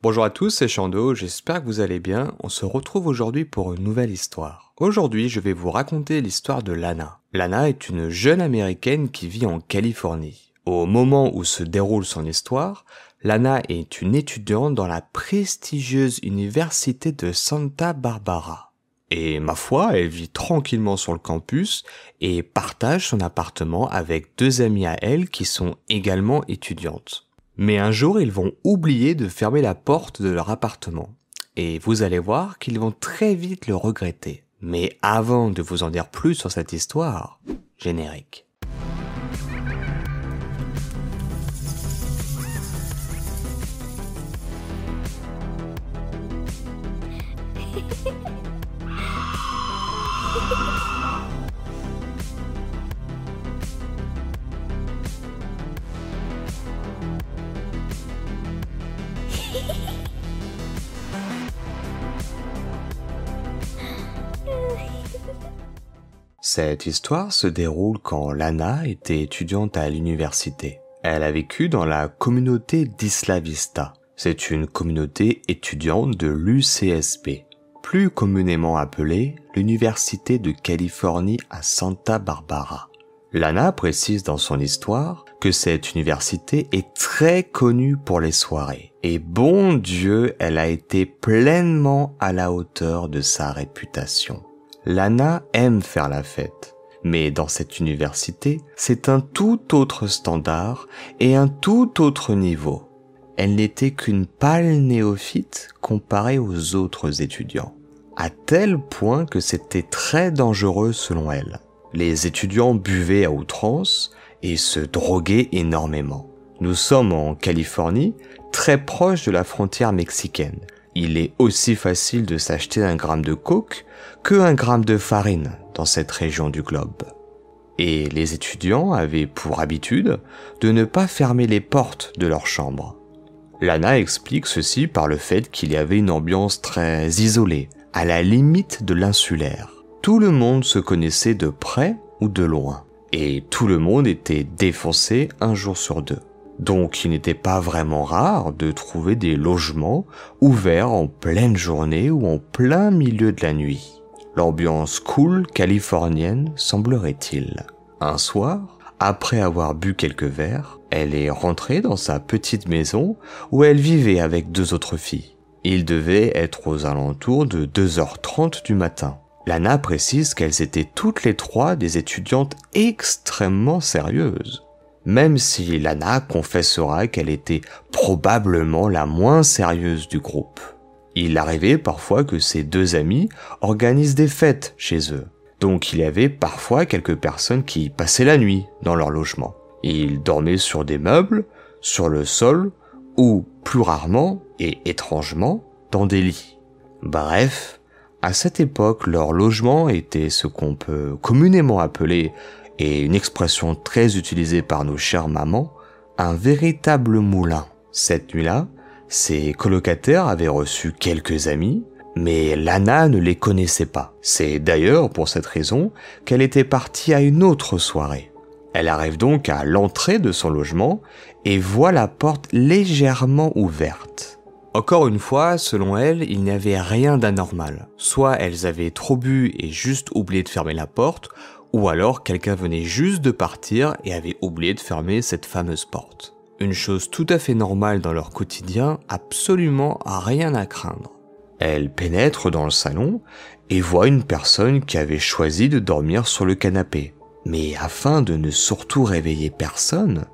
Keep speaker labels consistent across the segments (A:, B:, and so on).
A: Bonjour à tous, c'est Chando, j'espère que vous allez bien. On se retrouve aujourd'hui pour une nouvelle histoire. Aujourd'hui, je vais vous raconter l'histoire de Lana. Lana est une jeune américaine qui vit en Californie. Au moment où se déroule son histoire, Lana est une étudiante dans la prestigieuse université de Santa Barbara. Et ma foi, elle vit tranquillement sur le campus et partage son appartement avec deux amies à elle qui sont également étudiantes. Mais un jour, ils vont oublier de fermer la porte de leur appartement. Et vous allez voir qu'ils vont très vite le regretter. Mais avant de vous en dire plus sur cette histoire, générique. Cette histoire se déroule quand Lana était étudiante à l'université. Elle a vécu dans la communauté d'Isla Vista. C'est une communauté étudiante de l'UCSP, plus communément appelée l'Université de Californie à Santa Barbara. Lana précise dans son histoire que cette université est très connue pour les soirées. Et bon Dieu, elle a été pleinement à la hauteur de sa réputation. Lana aime faire la fête. Mais dans cette université, c'est un tout autre standard et un tout autre niveau. Elle n'était qu'une pâle néophyte comparée aux autres étudiants. À tel point que c'était très dangereux selon elle. Les étudiants buvaient à outrance et se droguaient énormément. Nous sommes en Californie, très proche de la frontière mexicaine. Il est aussi facile de s'acheter un gramme de coke que un gramme de farine dans cette région du globe. Et les étudiants avaient pour habitude de ne pas fermer les portes de leur chambre. Lana explique ceci par le fait qu'il y avait une ambiance très isolée, à la limite de l'insulaire. Tout le monde se connaissait de près ou de loin, et tout le monde était défoncé un jour sur deux. Donc il n'était pas vraiment rare de trouver des logements ouverts en pleine journée ou en plein milieu de la nuit. L'ambiance cool californienne semblerait-il. Un soir, après avoir bu quelques verres, elle est rentrée dans sa petite maison où elle vivait avec deux autres filles. Il devait être aux alentours de 2h30 du matin. Lana précise qu'elles étaient toutes les trois des étudiantes extrêmement sérieuses même si Lana confessera qu'elle était probablement la moins sérieuse du groupe. Il arrivait parfois que ces deux amis organisent des fêtes chez eux, donc il y avait parfois quelques personnes qui passaient la nuit dans leur logement. Ils dormaient sur des meubles, sur le sol, ou plus rarement et étrangement dans des lits. Bref, à cette époque, leur logement était ce qu'on peut communément appeler et une expression très utilisée par nos chères mamans, un véritable moulin. Cette nuit-là, ses colocataires avaient reçu quelques amis, mais Lana ne les connaissait pas. C'est d'ailleurs pour cette raison qu'elle était partie à une autre soirée. Elle arrive donc à l'entrée de son logement et voit la porte légèrement ouverte. Encore une fois, selon elle, il n'y avait rien d'anormal. Soit elles avaient trop bu et juste oublié de fermer la porte, ou alors quelqu'un venait juste de partir et avait oublié de fermer cette fameuse porte. Une chose tout à fait normale dans leur quotidien, absolument rien à craindre. Elle pénètre dans le salon et voit une personne qui avait choisi de dormir sur le canapé. Mais afin de ne surtout réveiller personne,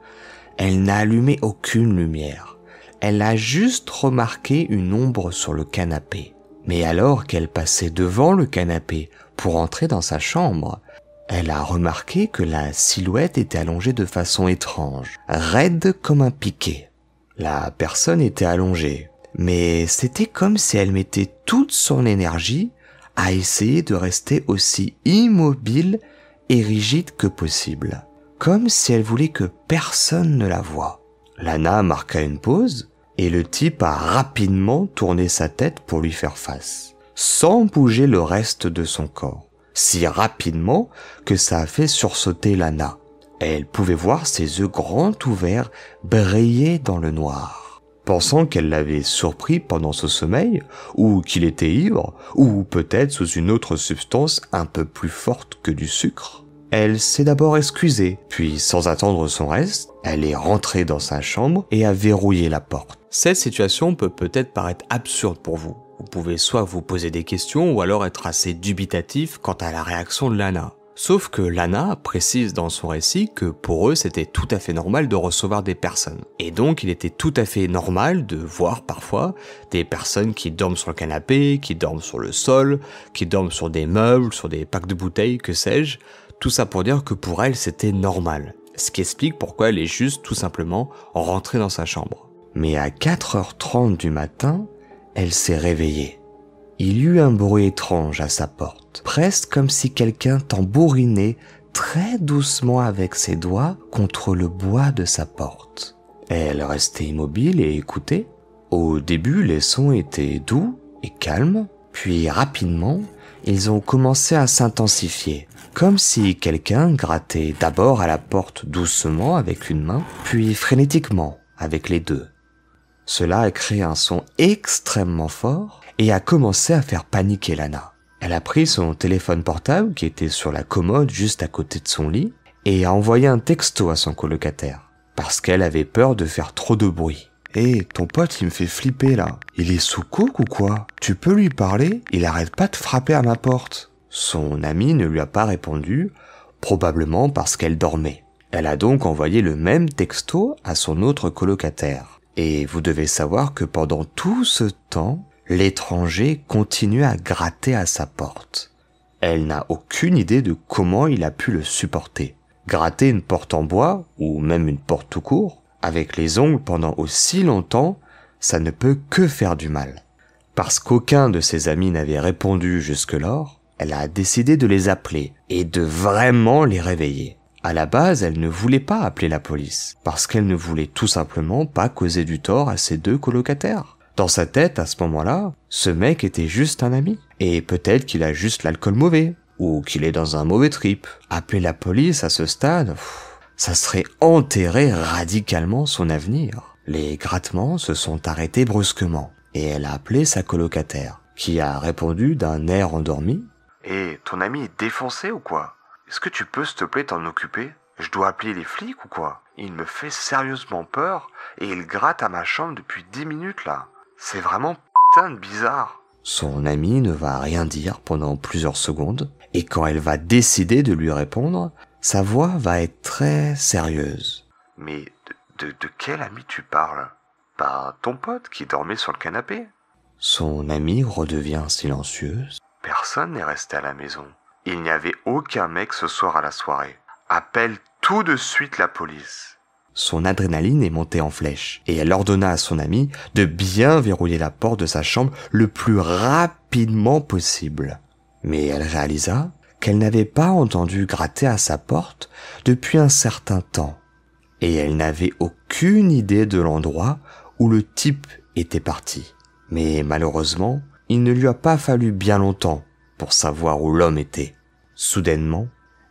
A: elle n'a allumé aucune lumière. Elle a juste remarqué une ombre sur le canapé. Mais alors qu'elle passait devant le canapé pour entrer dans sa chambre, elle a remarqué que la silhouette était allongée de façon étrange, raide comme un piquet. La personne était allongée, mais c'était comme si elle mettait toute son énergie à essayer de rester aussi immobile et rigide que possible, comme si elle voulait que personne ne la voie. Lana marqua une pause et le type a rapidement tourné sa tête pour lui faire face, sans bouger le reste de son corps si rapidement que ça a fait sursauter Lana. Elle pouvait voir ses yeux grands ouverts briller dans le noir. pensant qu'elle l'avait surpris pendant ce sommeil, ou qu'il était ivre, ou peut-être sous une autre substance un peu plus forte que du sucre. Elle s'est d'abord excusée, puis sans attendre son reste, elle est rentrée dans sa chambre et a verrouillé la porte. Cette situation peut peut-être paraître absurde pour vous. Vous pouvez soit vous poser des questions ou alors être assez dubitatif quant à la réaction de Lana. Sauf que Lana précise dans son récit que pour eux c'était tout à fait normal de recevoir des personnes. Et donc il était tout à fait normal de voir parfois des personnes qui dorment sur le canapé, qui dorment sur le sol, qui dorment sur des meubles, sur des packs de bouteilles, que sais-je. Tout ça pour dire que pour elle c'était normal. Ce qui explique pourquoi elle est juste tout simplement rentrée dans sa chambre. Mais à 4h30 du matin, elle s'est réveillée il y eut un bruit étrange à sa porte, presque comme si quelqu'un tambourinait très doucement avec ses doigts contre le bois de sa porte. Elle restait immobile et écoutait. Au début, les sons étaient doux et calmes, puis rapidement, ils ont commencé à s'intensifier, comme si quelqu'un grattait d'abord à la porte doucement avec une main, puis frénétiquement avec les deux. Cela a créé un son extrêmement fort et a commencé à faire paniquer Lana. Elle a pris son téléphone portable qui était sur la commode juste à côté de son lit et a envoyé un texto à son colocataire parce qu'elle avait peur de faire trop de bruit. Hé, ton pote, il me fait flipper là. Il est sous coke ou quoi? Tu peux lui parler? Il arrête pas de frapper à ma porte. Son amie ne lui a pas répondu, probablement parce qu'elle dormait. Elle a donc envoyé le même texto à son autre colocataire. Et vous devez savoir que pendant tout ce temps, l'étranger continue à gratter à sa porte. Elle n'a aucune idée de comment il a pu le supporter. Gratter une porte en bois, ou même une porte tout court, avec les ongles pendant aussi longtemps, ça ne peut que faire du mal. Parce qu'aucun de ses amis n'avait répondu jusque-lors, elle a décidé de les appeler et de vraiment les réveiller. À la base, elle ne voulait pas appeler la police, parce qu'elle ne voulait tout simplement pas causer du tort à ses deux colocataires. Dans sa tête, à ce moment-là, ce mec était juste un ami. Et peut-être qu'il a juste l'alcool mauvais, ou qu'il est dans un mauvais trip. Appeler la police à ce stade, ça serait enterrer radicalement son avenir. Les grattements se sont arrêtés brusquement, et elle a appelé sa colocataire, qui a répondu d'un air endormi.
B: Hé, ton ami est défoncé ou quoi? Est-ce que tu peux s'il te plaît t'en occuper? Je dois appeler les flics ou quoi? Il me fait sérieusement peur, et il gratte à ma chambre depuis dix minutes là. C'est vraiment putain de bizarre.
A: Son amie ne va rien dire pendant plusieurs secondes, et quand elle va décider de lui répondre, sa voix va être très sérieuse.
B: Mais de, de, quel ami tu parles? Pas ton pote qui dormait sur le canapé?
A: Son amie redevient silencieuse.
B: Personne n'est resté à la maison. Il n'y avait aucun mec ce soir à la soirée. Appelle tout de suite la police.
A: Son adrénaline est montée en flèche, et elle ordonna à son ami de bien verrouiller la porte de sa chambre le plus rapidement possible. Mais elle réalisa qu'elle n'avait pas entendu gratter à sa porte depuis un certain temps, et elle n'avait aucune idée de l'endroit où le type était parti. Mais malheureusement, il ne lui a pas fallu bien longtemps pour savoir où l'homme était. Soudainement,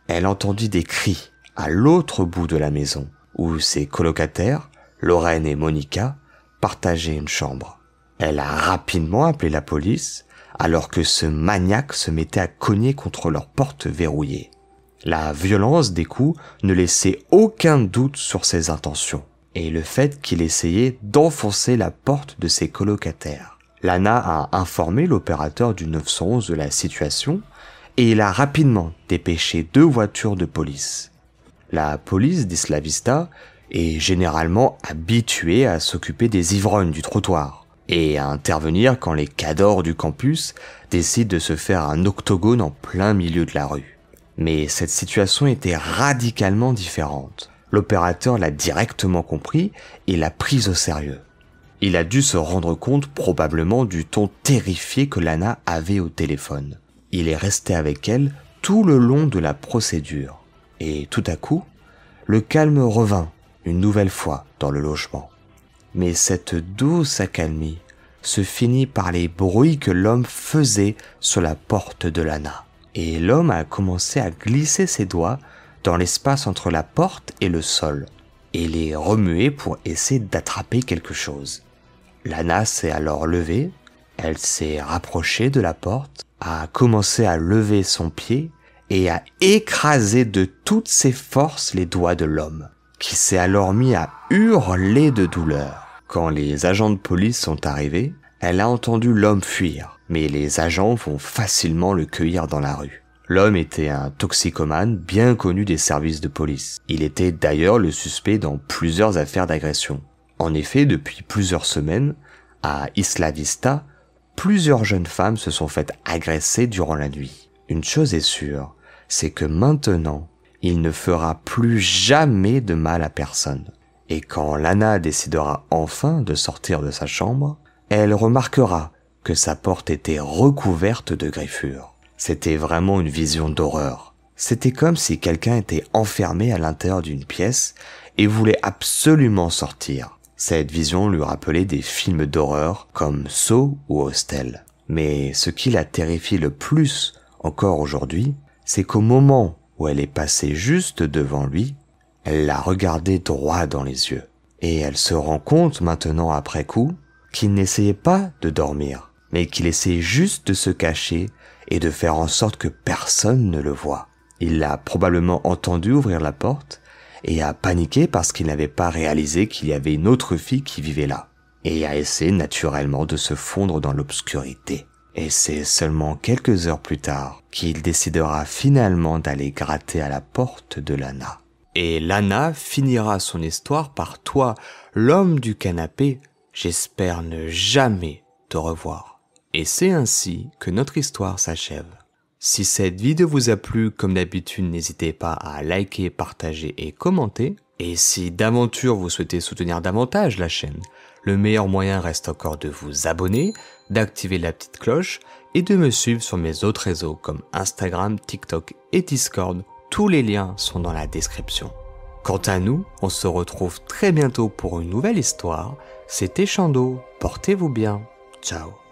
A: elle entendit des cris à l'autre bout de la maison où ses colocataires, Lorraine et Monica, partageaient une chambre. Elle a rapidement appelé la police alors que ce maniaque se mettait à cogner contre leur porte verrouillée. La violence des coups ne laissait aucun doute sur ses intentions et le fait qu'il essayait d'enfoncer la porte de ses colocataires. Lana a informé l'opérateur du 911 de la situation et il a rapidement dépêché deux voitures de police. La police d'Islavista est généralement habituée à s'occuper des ivrognes du trottoir et à intervenir quand les cadors du campus décident de se faire un octogone en plein milieu de la rue. Mais cette situation était radicalement différente. L'opérateur l'a directement compris et l'a prise au sérieux. Il a dû se rendre compte probablement du ton terrifié que Lana avait au téléphone. Il est resté avec elle tout le long de la procédure et tout à coup, le calme revint une nouvelle fois dans le logement. Mais cette douce accalmie se finit par les bruits que l'homme faisait sur la porte de Lana. Et l'homme a commencé à glisser ses doigts dans l'espace entre la porte et le sol, et les remuer pour essayer d'attraper quelque chose. Lana s'est alors levée, elle s'est rapprochée de la porte, a commencé à lever son pied et a écrasé de toutes ses forces les doigts de l'homme, qui s'est alors mis à hurler de douleur. Quand les agents de police sont arrivés, elle a entendu l'homme fuir, mais les agents vont facilement le cueillir dans la rue. L'homme était un toxicomane bien connu des services de police. Il était d'ailleurs le suspect dans plusieurs affaires d'agression. En effet, depuis plusieurs semaines, à Isla Vista, plusieurs jeunes femmes se sont faites agresser durant la nuit. Une chose est sûre, c'est que maintenant, il ne fera plus jamais de mal à personne. Et quand Lana décidera enfin de sortir de sa chambre, elle remarquera que sa porte était recouverte de griffures. C'était vraiment une vision d'horreur. C'était comme si quelqu'un était enfermé à l'intérieur d'une pièce et voulait absolument sortir. Cette vision lui rappelait des films d'horreur comme Saw ou Hostel. Mais ce qui la terrifie le plus encore aujourd'hui, c'est qu'au moment où elle est passée juste devant lui, elle l'a regardé droit dans les yeux. Et elle se rend compte maintenant après coup qu'il n'essayait pas de dormir, mais qu'il essayait juste de se cacher et de faire en sorte que personne ne le voit. Il l'a probablement entendu ouvrir la porte et a paniqué parce qu'il n'avait pas réalisé qu'il y avait une autre fille qui vivait là, et a essayé naturellement de se fondre dans l'obscurité. Et c'est seulement quelques heures plus tard qu'il décidera finalement d'aller gratter à la porte de Lana. Et Lana finira son histoire par toi, l'homme du canapé, j'espère ne jamais te revoir. Et c'est ainsi que notre histoire s'achève. Si cette vidéo vous a plu, comme d'habitude, n'hésitez pas à liker, partager et commenter. Et si d'aventure vous souhaitez soutenir davantage la chaîne, le meilleur moyen reste encore de vous abonner, d'activer la petite cloche et de me suivre sur mes autres réseaux comme Instagram, TikTok et Discord. Tous les liens sont dans la description. Quant à nous, on se retrouve très bientôt pour une nouvelle histoire. C'était Chando, portez-vous bien. Ciao